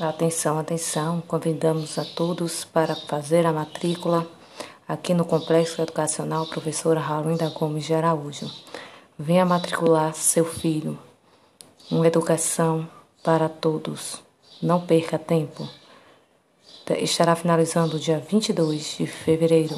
Atenção, atenção, convidamos a todos para fazer a matrícula aqui no Complexo Educacional Professora Raulinda Gomes de Araújo. Venha matricular seu filho. Uma educação para todos. Não perca tempo. Tá, estará finalizando dia 22 de fevereiro.